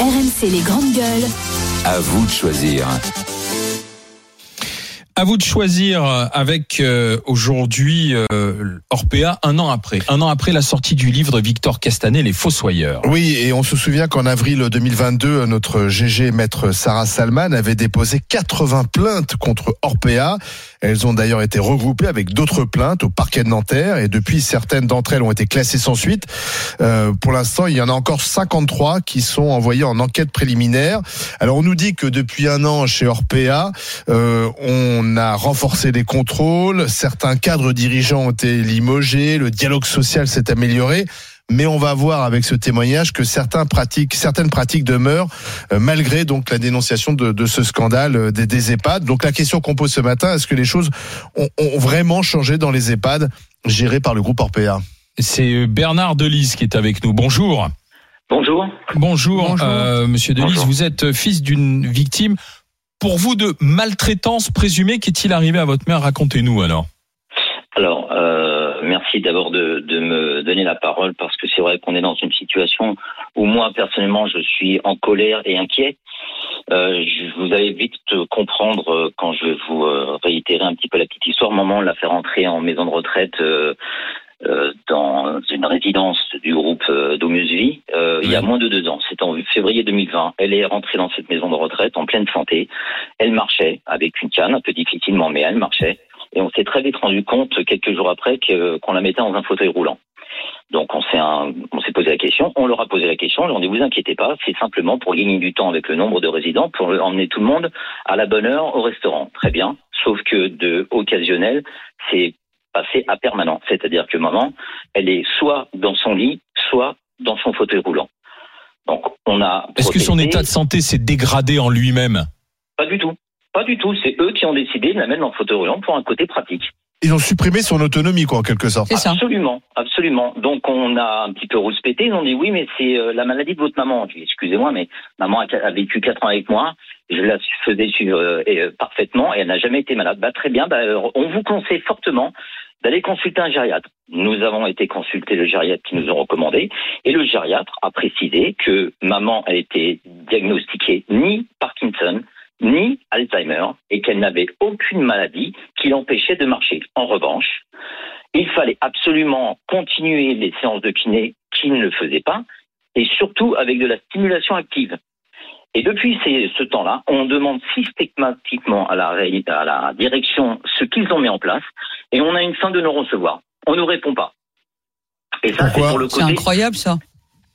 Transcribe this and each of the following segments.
RMC les grandes gueules. À vous de choisir. À vous de choisir avec euh, aujourd'hui euh, Orpea un an après, un an après la sortie du livre de Victor Castanet, Les Fossoyeurs. Oui, et on se souvient qu'en avril 2022, notre GG maître Sarah Salman avait déposé 80 plaintes contre Orpea. Elles ont d'ailleurs été regroupées avec d'autres plaintes au parquet de Nanterre et depuis certaines d'entre elles ont été classées sans suite. Euh, pour l'instant, il y en a encore 53 qui sont envoyées en enquête préliminaire. Alors on nous dit que depuis un an chez Orpea, euh, on a renforcé les contrôles, certains cadres dirigeants ont été limogés, le dialogue social s'est amélioré mais on va voir avec ce témoignage que certains pratiques, certaines pratiques demeurent euh, malgré donc la dénonciation de, de ce scandale euh, des, des, EHPAD. Donc la question qu'on pose ce matin, est-ce que les choses ont, ont, vraiment changé dans les EHPAD gérés par le groupe Orpea? C'est Bernard Delise qui est avec nous. Bonjour. Bonjour. Bonjour, Bonjour. Euh, Monsieur Delise. Bonjour. Vous êtes fils d'une victime. Pour vous de maltraitance présumée, qu'est-il arrivé à votre mère? Racontez-nous alors. Alors. Euh merci d'abord de, de, me donner la parole parce que c'est vrai qu'on est dans une situation où moi personnellement je suis en colère et inquiet. Euh, je, vous allez vite comprendre quand je vais vous réitérer un petit peu la petite histoire. Maman l'a fait rentrer en maison de retraite. Euh, euh, dans une résidence du groupe euh, Vie euh, oui. il y a moins de deux ans. C'est en février 2020. Elle est rentrée dans cette maison de retraite en pleine santé. Elle marchait avec une canne, un peu difficilement, mais elle marchait. Et on s'est très vite rendu compte quelques jours après qu'on la mettait dans un fauteuil roulant. Donc on s'est on s'est posé la question, on leur a posé la question, on leur dit vous inquiétez pas, c'est simplement pour gagner du temps avec le nombre de résidents, pour emmener tout le monde à la bonne heure au restaurant. Très bien. Sauf que de occasionnel, c'est passé à permanent. C'est-à-dire que maman, elle est soit dans son lit, soit dans son fauteuil roulant. Donc on a. Est-ce que son état de santé s'est dégradé en lui-même? Pas du tout. Pas du tout. C'est eux qui ont décidé de la mettre dans le fauteuil roulant pour un côté pratique. Ils ont supprimé son autonomie, quoi, en quelque sorte. Absolument, absolument. Donc on a un petit peu rouspété. Ils ont dit oui, mais c'est la maladie de votre maman. Je dis excusez-moi, mais maman a vécu quatre ans avec moi. Je la faisais suivre euh, parfaitement et elle n'a jamais été malade. Bah très bien. Bah, on vous conseille fortement d'aller consulter un gériatre. Nous avons été consulter le gériatre qui nous ont recommandé et le gériatre a précisé que maman a été diagnostiquée ni Parkinson, ni Alzheimer et qu'elle n'avait aucune maladie qui l'empêchait de marcher. En revanche, il fallait absolument continuer les séances de kiné qui ne le faisaient pas et surtout avec de la stimulation active. Et depuis ce temps-là, on demande systématiquement à la, à la direction ce qu'ils ont mis en place et on a une fin de non-recevoir. On ne répond pas. Et ça, c'est pour le côté. C'est incroyable, ça.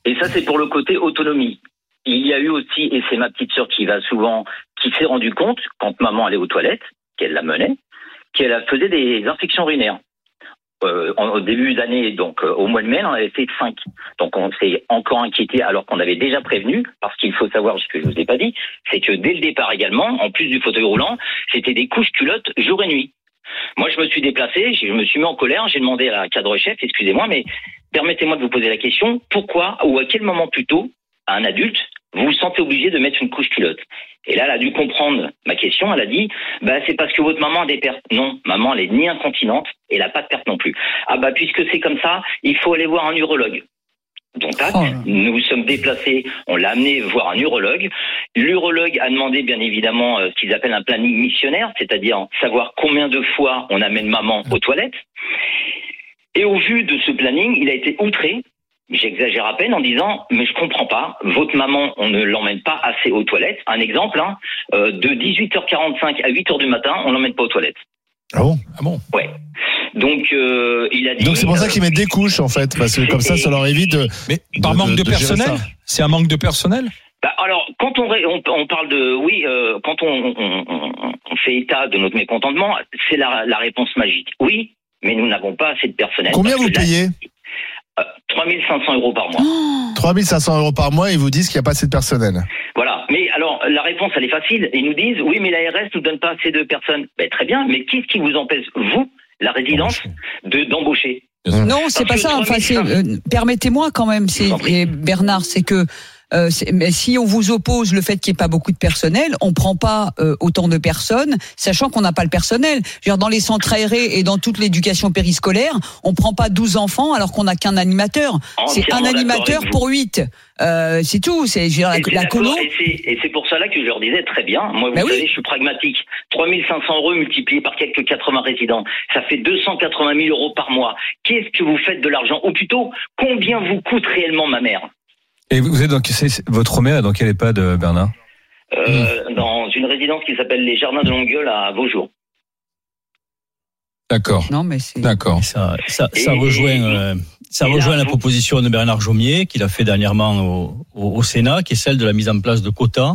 Et ça, c'est pour le côté autonomie. Il y a eu aussi, et c'est ma petite sœur qui va souvent, qui s'est rendu compte, quand maman allait aux toilettes, qu'elle la menait, qu'elle faisait des infections urinaires. Euh, au début d'année, donc euh, au mois de mai, on avait fait 5. Donc on s'est encore inquiété alors qu'on avait déjà prévenu, parce qu'il faut savoir ce que je vous ai pas dit, c'est que dès le départ également, en plus du fauteuil roulant, c'était des couches culottes jour et nuit. Moi, je me suis déplacé, je me suis mis en colère, j'ai demandé à la cadre-chef, excusez-moi, mais permettez-moi de vous poser la question, pourquoi ou à quel moment plutôt un adulte vous vous sentez obligé de mettre une couche culotte. Et là, elle a dû comprendre ma question. Elle a dit, bah, c'est parce que votre maman a des pertes. Non, maman, elle est ni incontinente et elle n'a pas de perte non plus. Ah bah, puisque c'est comme ça, il faut aller voir un urologue. Donc là, oh. nous sommes déplacés, on l'a amené voir un urologue. L'urologue a demandé bien évidemment ce qu'ils appellent un planning missionnaire, c'est-à-dire savoir combien de fois on amène maman aux toilettes. Et au vu de ce planning, il a été outré J'exagère à peine en disant, mais je comprends pas, votre maman, on ne l'emmène pas assez aux toilettes. Un exemple, hein, euh, de 18h45 à 8h du matin, on l'emmène pas aux toilettes. Ah bon? Ah bon? Ouais. Donc euh, il a dit. Donc c'est pour ça qu'ils mettent des couches en fait, parce que comme ça, ça leur évite de. Mais par de, manque de, de personnel? C'est un manque de personnel? Bah, alors, quand on, on, on, parle de oui, euh, quand on, on, fait état de notre mécontentement, c'est la, la, réponse magique. Oui, mais nous n'avons pas assez de personnel. Combien vous payez? euh, 3500 euros par mois. Oh 3500 euros par mois, ils vous disent qu'il n'y a pas assez de personnel. Voilà. Mais alors, la réponse, elle est facile. Ils nous disent, oui, mais l'ARS ne nous donne pas assez de personnes. Ben, très bien, mais qu'est-ce qui vous empêche, vous, la résidence, de d'embaucher? Non, c'est pas ça. Enfin, euh, permettez-moi quand même, c'est Bernard, c'est que euh, mais si on vous oppose le fait qu'il n'y ait pas beaucoup de personnel, on prend pas euh, autant de personnes, sachant qu'on n'a pas le personnel. Je veux dire, dans les centres aérés et dans toute l'éducation périscolaire, on prend pas 12 enfants alors qu'on n'a qu'un animateur. C'est un animateur pour 8. Euh, c'est tout. C'est la, la colo. Et c'est- pour cela que je leur disais très bien. Moi, vous Bah oui. savez, je suis pragmatique. 3500 euros multipliés par quelques 80 résidents, ça fait 280 000 euros par mois. Qu'est-ce que vous faites de l'argent? Ou plutôt, combien vous coûte réellement ma mère? Et vous êtes c'est- votre mère est dans quel EHPAD, euh, Bernard? Euh, Dans une résidence qui s'appelle les Jardins de Longueuil à Vaujour. D'accord. Non, mais c'est. D'accord. Ça, ça, ça Et- rejoint, euh, ça rejoint la proposition de Bernard Jomier qu'il a fait dernièrement au, au, au Sénat, qui est celle de la mise en place de quotas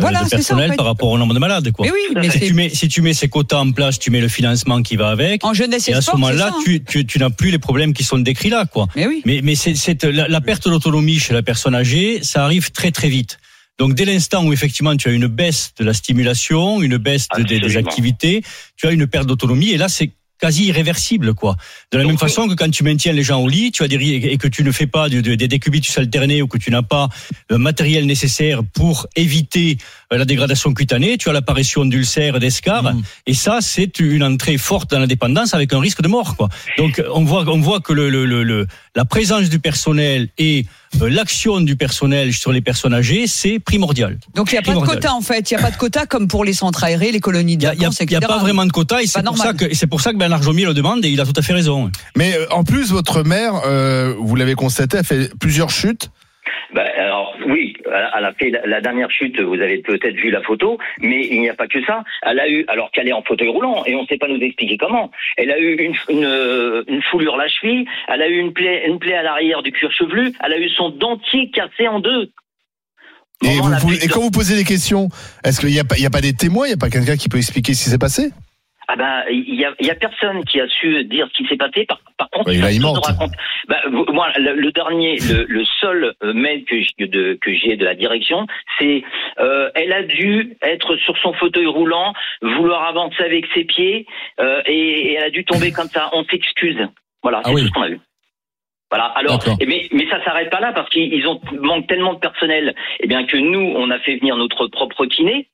Voilà, de ça, en personnel fait. par rapport au nombre de malades. Quoi. Mais oui. Si tu, mets, si tu mets ces quotas en place, tu mets le financement qui va avec. en jeunesse et, Et à ce sport, moment-là, ça, hein. tu, tu, tu n'as plus les problèmes qui sont décrits là. quoi. Mais oui. Mais, mais c'est, c'est la, la perte d'autonomie chez la personne âgée, ça arrive très très vite. Donc dès l'instant où effectivement tu as une baisse de la stimulation, une baisse de- des, activités, tu as une perte d'autonomie et là c'est quasi irréversible quoi. De la Donc, même oui. façon que quand tu maintiens les gens au lit, tu as des et que tu ne fais pas de- de- des décubitus alternés ou que tu n'as pas le matériel nécessaire pour éviter euh, la dégradation cutanée, tu as l'apparition d'ulcères, d'escarres Mhm. et ça c'est une entrée forte dans la dépendance avec un risque de mort quoi. Donc on voit on voit que le, le, le, le- la présence du personnel et euh, l'action du personnel sur les personnes âgées, c'est primordial. Donc il n'y a pas de quota en fait. Il n'y a pas de quota comme pour les centres aérés, les colonies Il de n'y il a- vacances, il y a pas vraiment de quota et c'est pour, ça que, et c'est pour ça que Bernard Jomier le demande et il a tout à fait raison. Mais euh, en plus, votre mère, euh, vous l'avez constaté, a fait plusieurs chutes. Elle a fait la, dernière chute. Vous avez peut-être vu la photo, mais il n'y a pas que ça. Elle a eu, alors qu'elle est en fauteuil roulant, et on ne sait pas nous expliquer comment. Elle a eu une, une, une foulure à la cheville. Elle a eu une plaie, une plaie à l'arrière du cuir chevelu. Elle a eu son dentier cassé en deux. Et, vous quand vous posez des questions, est-ce qu'il n'y a pas des témoins, il n'y a pas quelqu'un qui peut expliquer ce qui s'est passé? Ah ben, il y a, y a personne qui a su dire ce qui s'est passé. Par, par contre, Ouais, là, il nous. Ben, vous- moi, le, le dernier, le, le seul euh, mail que j'ai de, que j'ai de la direction, c'est euh, elle a dû être sur son fauteuil roulant, vouloir avancer avec ses pieds, euh, et, et elle a dû tomber comme ça. On s'excuse. Voilà, Ah c'est oui. tout ce qu'on a vu. Voilà. Alors, D'accord. eh mais, mais ça s'arrête pas là parce qu'ils ont manquent tellement de personnel, eh bien que nous, on a fait venir notre propre kiné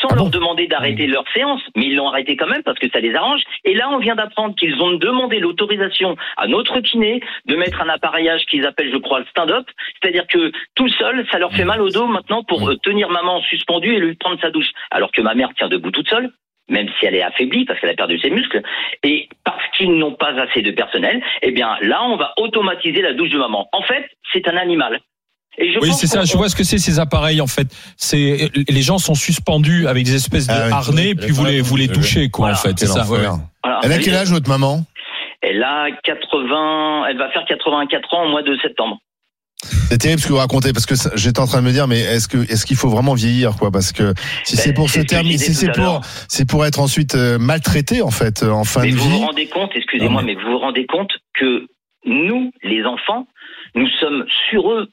sans Ah leur demander d'arrêter leur séance, mais ils l'ont arrêté quand même parce que ça les arrange. Et là, on vient d'apprendre qu'ils ont demandé l'autorisation à notre kiné de mettre un appareillage qu'ils appellent, je crois, le stand-up. C'est-à-dire que tout seul, ça leur fait mal au dos maintenant pour euh, tenir maman suspendue et lui prendre sa douche. Alors que ma mère tient debout toute seule même si elle est affaiblie parce qu'elle a perdu ses muscles, et parce qu'ils n'ont pas assez de personnel, eh bien là, on va automatiser la douche de maman. En fait, c'est un animal. Et je Oui, c'est ça. Je vois ce que c'est ces appareils en fait. C'est les gens sont suspendus avec des espèces de Ah oui. harnais, puis vous les vous les touchez quoi Voilà. en fait. C'est ça. ouais. Voilà. Elle a quel âge, votre maman? Elle a 80, elle va faire 84 ans au mois de septembre. C'est terrible ce que vous racontez parce que j'étais en train de me dire mais est-ce que est-ce qu'il faut vraiment vieillir quoi? Parce que si Ben, c'est pour se terminer si c'est pour c'est pour être ensuite euh, maltraité en fait euh, en fin mais de vous vie vous rendez compte, excusez-moi, mais... vous vous rendez compte que nous, les enfants, nous sommes sur eux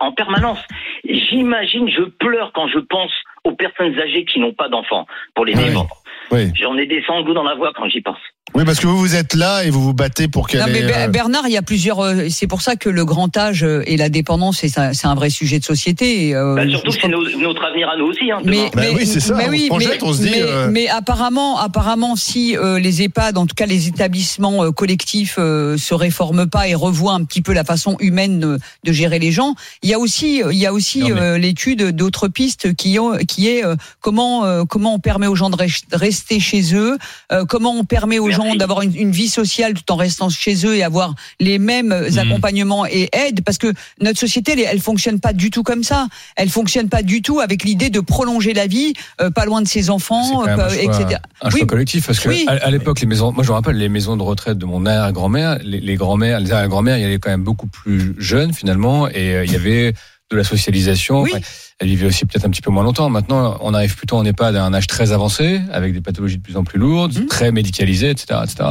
en permanence. J'imagine, je pleure quand je pense aux personnes âgées qui n'ont pas d'enfants pour les oui J'en ai des sanglots dans la voix quand j'y pense. Oui parce que vous vous êtes là et vous vous battez pour qu'elle Non, mais ait, euh, Bernard, il y a plusieurs. euh, C'est pour ça que le grand âge euh, et la dépendance, c'est un, c'est un vrai sujet de société. Bah, surtout c'est notre avenir à nous aussi. Hein, demain. Bah oui, c'est ça, mais on oui, se projette, mais, on se dit, mais, euh, mais apparemment, apparemment, si euh, les EHPAD, en tout cas les établissements euh, collectifs, euh, se réforment pas et revoient un petit peu la façon humaine de, de gérer les gens, il y a aussi, il y a aussi mais- euh, l'étude d'autres pistes qui ont, qui est euh, comment euh, comment on permet aux gens de res- rester chez eux, euh, comment on permet aux Merci. gens d'avoir une, une vie sociale tout en restant chez eux et avoir les mêmes Mhm. accompagnements et aides, parce que notre société, elle, elle fonctionne pas du tout comme ça. Elle fonctionne pas du tout avec l'idée de prolonger la vie, euh, pas loin de ses enfants, euh, un choix, etc. un choix Oui. collectif parce que Oui. à, à l'époque les maisons, moi je me rappelle les maisons de retraite de mon arrière-grand-mère, les, les grands-mères, les arrière-grand-mères, il y avait quand même beaucoup plus jeunes finalement et euh, il y avait de la socialisation. Oui. Enfin, elles vivaient aussi peut-être un petit peu moins longtemps. Maintenant, on arrive plutôt en EHPAD à un âge très avancé, avec des pathologies de plus en plus lourdes, Mhm. très médicalisées, etc., etc.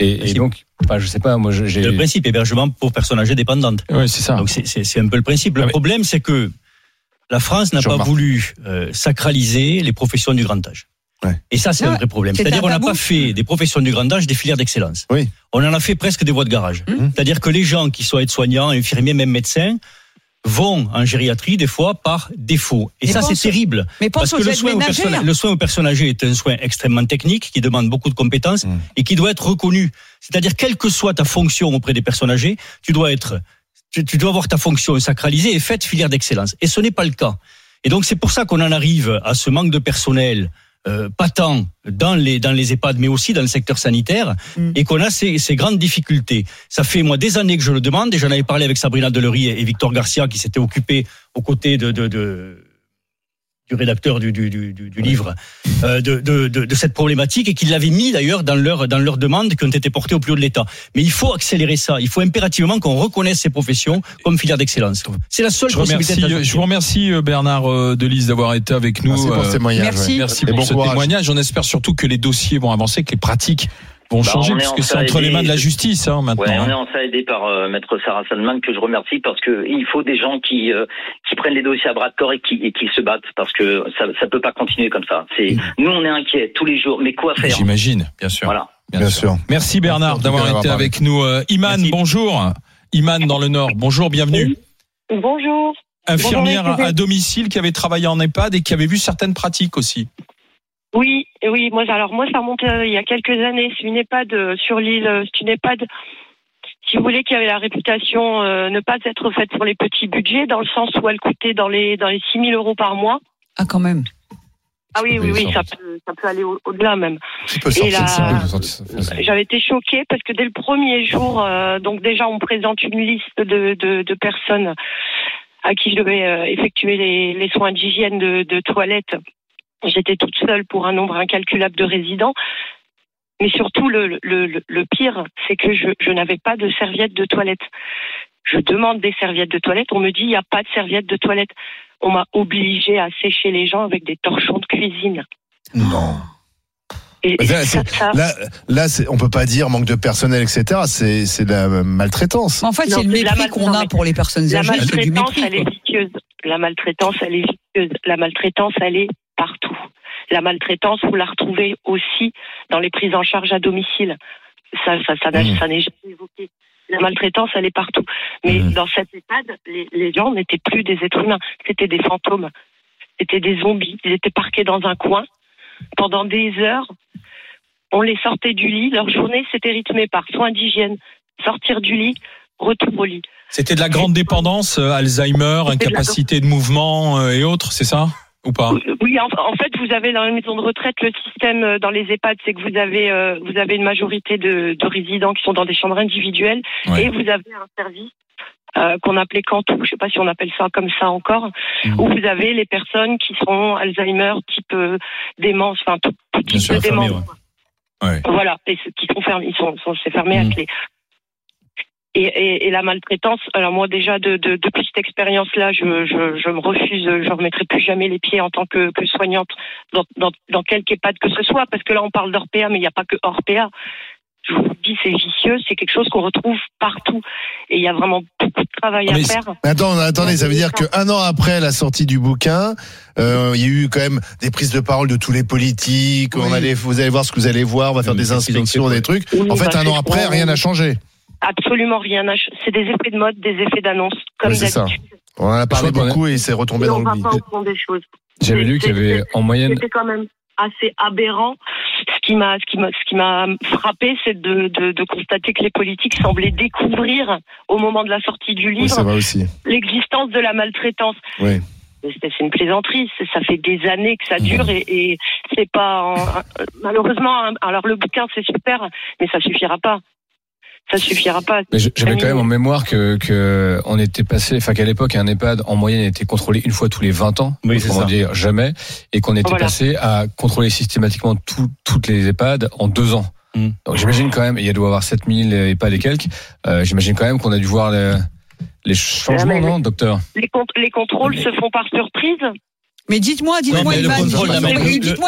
Et, et donc, enfin, je sais pas, moi, j'ai. Le principe hébergement pour personnes âgées dépendantes. Ouais, c'est ça. Donc c'est- un peu le principe. Le Ah oui. problème, c'est que la France n'a pas remarque. voulu euh, sacraliser les professions du grand âge. Ouais. Et ça, c'est un vrai problème. c'est C'est-à-dire, un on n'a pas fait des professions du grand âge des filières d'excellence. Oui. On en a fait presque des voies de garage. Mhm. C'est-à-dire que les gens qui sont aides-soignants, infirmiers, même médecins, vont en gériatrie des fois par défaut. Et Mais ça, c'est terrible. Mais pense Parce que le soin, aux aides-ménagères. personnes, le soin aux personnes âgées est un soin extrêmement technique qui demande beaucoup de compétences Mm. et qui doit être reconnu. C'est-à-dire, quelle que soit ta fonction auprès des personnes âgées, tu dois être, tu, tu dois avoir ta fonction sacralisée et faite filière d'excellence. Et ce n'est pas le cas. Et donc, c'est pour ça qu'on en arrive à ce manque de personnel euh, patent dans les dans les EHPAD, mais aussi dans le secteur sanitaire, Mm. et qu'on a ces, ces grandes difficultés. Ça fait moi des années que je le demande, et j'en avais parlé avec Sabrina Delery et Victor Garcia qui s'étaient occupés aux côtés de, de, de du rédacteur du, du, du, du- du livre euh, de, de, de, de cette problématique et qui l'avaient mis d'ailleurs dans leur dans leurs demandes qui ont été portées au plus haut de l'État. Mais il faut accélérer ça. Il faut impérativement qu'on reconnaisse ces professions comme filière d'excellence. C'est la seule Je, remercie, possibilité. de la je vous remercie euh, Bernard euh, Delis d'avoir été avec nous. Merci pour euh, ce témoignage. merci. pour bon ce courage. témoignage. On espère surtout que les dossiers vont avancer, que les pratiques vont Bah, changer, puisque c'est entre les mains de la justice hein, maintenant. Ouais, on hein. est en ça aidé par euh, maître Sarah Salman que je remercie parce que il faut des gens qui euh, qui prennent les dossiers à bras de corps et qui et qui se battent parce que ça ça peut pas continuer comme ça. C'est nous on est inquiets tous les jours, mais quoi faire? J'imagine, bien sûr. Voilà. Bien sûr. Merci Bernard d'avoir été avec nous. Euh, Iman, Merci. bonjour. Iman dans le Nord, bonjour, bienvenue. Bonjour. Infirmière Bonjour, à domicile qui avait travaillé en EHPAD et qui avait vu certaines pratiques aussi. Oui, oui, moi, alors moi, ça remonte euh, il y a quelques années. C'est une EHPAD euh, sur l'île. C'est une EHPAD, si vous voulez, qui avait la réputation euh, ne pas être faite pour les petits budgets, dans le sens où elle coûtait dans les dans les 6 000 euros par mois. Ah, quand même. Ah oui, oui, Oui, ça peut, ça peut aller au- au-delà même. Et J'avais été choquée parce que dès le premier jour, euh, donc déjà, on présente une liste de, de, de personnes à qui je devais euh, effectuer les, les soins d'hygiène de, de toilette. J'étais toute seule pour un nombre incalculable de résidents. Mais surtout, le, le, le- le pire, c'est que je, je n'avais pas de serviettes de toilette. Je demande des serviettes de toilette. On me dit, il n'y a pas de serviettes de toilette. On m'a obligée à sécher les gens avec des torchons de cuisine. Non. Et, Mais là, ça- ça- Là, là, c'est- on peut pas dire manque de personnel, etc. C'est, de la maltraitance. En fait, c'est le la mépris qu'on a pour les personnes La âgées. Du maltraitance, elle est vicieuse. La maltraitance, elle est vicieuse. La maltraitance, elle est partout. La maltraitance, vous la retrouvez aussi dans les prises en charge à domicile. Ça, ça, ça, Mmh. ça n'est jamais évoqué. La maltraitance, elle est partout. Mais Mmh. dans cette EHPAD, les, les gens n'étaient plus des êtres humains. C'était des fantômes. C'était des zombies. Ils étaient parqués dans un coin pendant des heures. On les sortait du lit. Leur journée, c'était rythmée par soins d'hygiène, sortir du lit, retour au lit. C'était de la grande dépendance, euh, Alzheimer, de incapacité de mouvement euh, et autres, c'est ça? Ou pas Oui, en, en fait, vous avez dans les maisons de retraite le système euh, dans les EHPAD, c'est que vous avez euh, vous avez une majorité de, de résidents qui sont dans des chambres individuelles Ouais. et vous avez un service euh, qu'on appelait Cantou, je sais pas si on appelle ça comme ça encore, Mhm. où vous avez les personnes qui sont Alzheimer, type euh, démence, enfin tout, type sûr, de fermé, démence. Ouais. Voilà, et qui sont fermés, ils sont, sont c'est fermé à Mhm. clé. Et, et, et la maltraitance, alors moi déjà de, de, depuis cette expérience-là, je, je, je me refuse, je ne remettrai plus jamais les pieds en tant que, que soignante dans, dans, dans quelque EHPAD que ce soit, parce que là on parle d'Orpea, mais il n'y a pas que Orpea. Je vous dis, c'est vicieux, c'est quelque chose qu'on retrouve partout. Et il y a vraiment beaucoup de travail à faire. Mais Attends, attendez, ça veut dire qu'un an après la sortie du bouquin, euh, il y a eu quand même des prises de parole de tous les politiques. On allait, vous allez voir ce que vous allez voir, on va faire Oui, des inspections, des trucs. Oui, En fait, bah, un an après, rien n'a changé. Absolument rien. C'est des effets de mode, des effets d'annonce, comme Oui, c'est ça. d'habitude. On en a parlé beaucoup et il s'est retombé Et dans on va l'oubli. pas au fond des choses. J'avais lu qu'il y avait en moyenne C'était quand même assez aberrant. Ce qui m'a, ce qui m'a, ce qui m'a frappé, c'est de, de, de constater que les politiques semblaient découvrir au moment de la sortie du Oui, livre ça va aussi. l'existence de la maltraitance. Oui. C'est c'est une plaisanterie. c'est- Ça fait des années que ça Mmh. dure et, et c'est pas en- malheureusement. Alors le bouquin c'est super, mais ça suffira pas. Ça suffira pas. Mais j'avais quand même en mémoire que, que on était passé, enfin qu'à l'époque un EHPAD en moyenne était contrôlé une fois tous les 20 ans, Oui, ça. dire jamais, et qu'on était Voilà. passé à contrôler systématiquement tout- toutes les EHPAD en deux ans. Mm. Donc j'imagine quand même, il y a doit avoir 7000 EHPAD et quelques, euh, j'imagine quand même qu'on a dû voir les, les changements, Ah, mais- non, docteur Les, cont- les contrôles se font par surprise? Mais dites-moi, dites-moi, le Iman, dites-moi, le-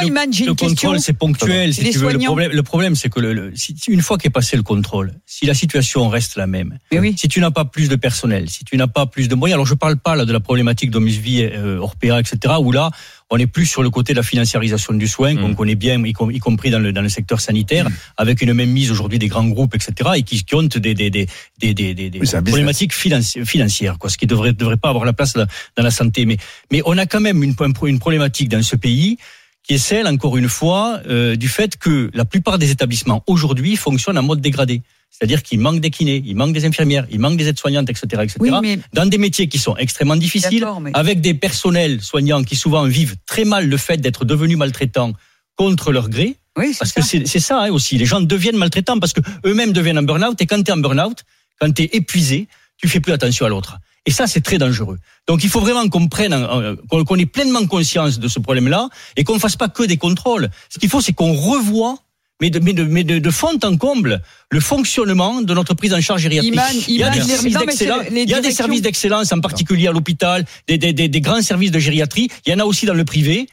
le- Iman, j'ai Le une question. contrôle, c'est ponctuel, si tu veux. Le problème, le problème, c'est que le, le- si, une fois qu'est passé le contrôle, si la situation reste la même, Mais oui. si tu n'as pas plus de personnel, si tu n'as pas plus de moyens, alors je parle pas là de la problématique d'Omisvie, euh, Orpea, etc., où là, on est plus sur le côté de la financiarisation du soin qu'on Mm. connaît bien, y, com- y compris dans le, dans le secteur sanitaire, avec une même mise aujourd'hui des grands groupes, etc., et qui, qui ont des, des, des, des, des, problématiques financi- financières, quoi, ce qui devrait, devrait pas avoir la place dans dans la santé. Mais, mais on a quand même une, une problématique dans ce pays qui est celle, encore une fois, euh, du fait que la plupart des établissements aujourd'hui fonctionnent en mode dégradé. C'est-à-dire qu'il manque des kinés, il manque des infirmières, il manque des aides-soignantes, etc., etc. Oui, mais Dans des métiers qui sont extrêmement difficiles, mais- avec des personnels soignants qui souvent vivent très mal le fait d'être devenus maltraitants contre leur gré. oui, c'est Parce ça. que c'est ça hein, aussi. Les gens deviennent maltraitants parce que eux-mêmes deviennent en burn-out. Et quand tu es en burn-out, quand tu es épuisé, tu fais plus attention à l'autre. Et ça, c'est très dangereux. Donc, il faut vraiment qu'on prenne, qu'on qu'on ait pleinement conscience de ce problème-là et qu'on ne fasse pas que des contrôles. Ce qu'il faut, c'est qu'on revoie, mais de, mais de, mais de, de fond en comble, le fonctionnement de notre prise en charge gériatrique. Iman, il y a des services d'excellence, les il y a des directions- services d'excellence, en particulier à l'hôpital, des, des, des, des grands services de gériatrie. Il y en a aussi dans le privé.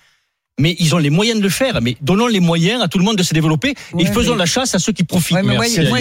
Mais ils ont les moyens de le faire. Mais donnons les moyens à tout le monde de se développer Ouais, et faisons mais- la chasse à ceux qui profitent. Ouais, Merci moi.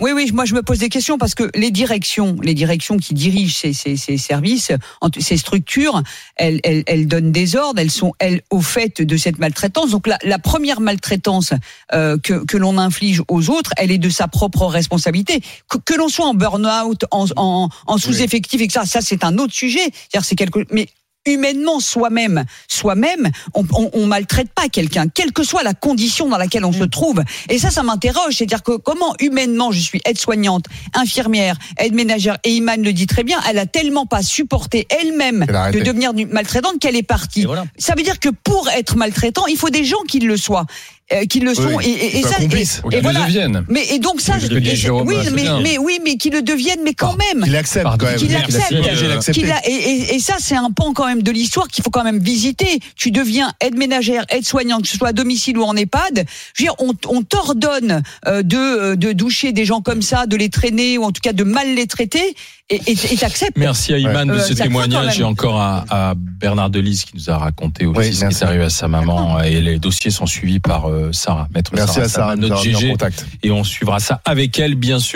Oui, oui, moi je me pose des questions parce que les directions, les directions qui dirigent ces, ces, ces services, ces structures, elles, elles, elles donnent des ordres, elles sont elles au fait de cette maltraitance. Donc la, la première maltraitance euh, que, que l'on inflige aux autres, elle est de sa propre responsabilité. Que, que l'on soit en burn-out, en, en, en sous-effectif et que ça, ça c'est un autre sujet. C'est quelque, mais humainement soi-même, soi-même, on, on, on maltraite pas quelqu'un, quelle que soit la condition dans laquelle on se trouve. Et ça, ça m'interroge, c'est-à-dire que comment humainement je suis aide-soignante, infirmière, aide-ménagère, et Iman le dit très bien, elle a tellement pas supporté elle-même de devenir maltraitante qu'elle est partie. Voilà. Ça veut dire que pour être maltraitant, il faut des gens qui le soient, euh, qui le sont, Oui, et, et, et ça, et, complice. Et qu'ils le deviennent. Mais et donc ça, et- Jérôme, oui, c'est mais, mais oui, mais qui le deviennent, mais quand même. Qu'il accepte quand même. Qu'il accepte. Et ça, c'est un pan quand même de l'histoire qu'il faut quand même visiter. Tu deviens aide ménagère, aide soignante, que ce soit à domicile ou en EHPAD. Je veux dire, on, on t'ordonne euh, de, euh, de doucher des gens comme ça, de les traîner ou en tout cas de mal les traiter, et et- et t'acceptes. Merci à Iman Ouais. de Euh, ce témoignage et encore à, à Bernard Delise qui nous a raconté aussi Oui, ce qui est arrivé à sa maman et les dossiers sont suivis par euh, Sarah, maître Merci Sarah, à Sarah notre GG contact. et on suivra ça avec elle bien sûr.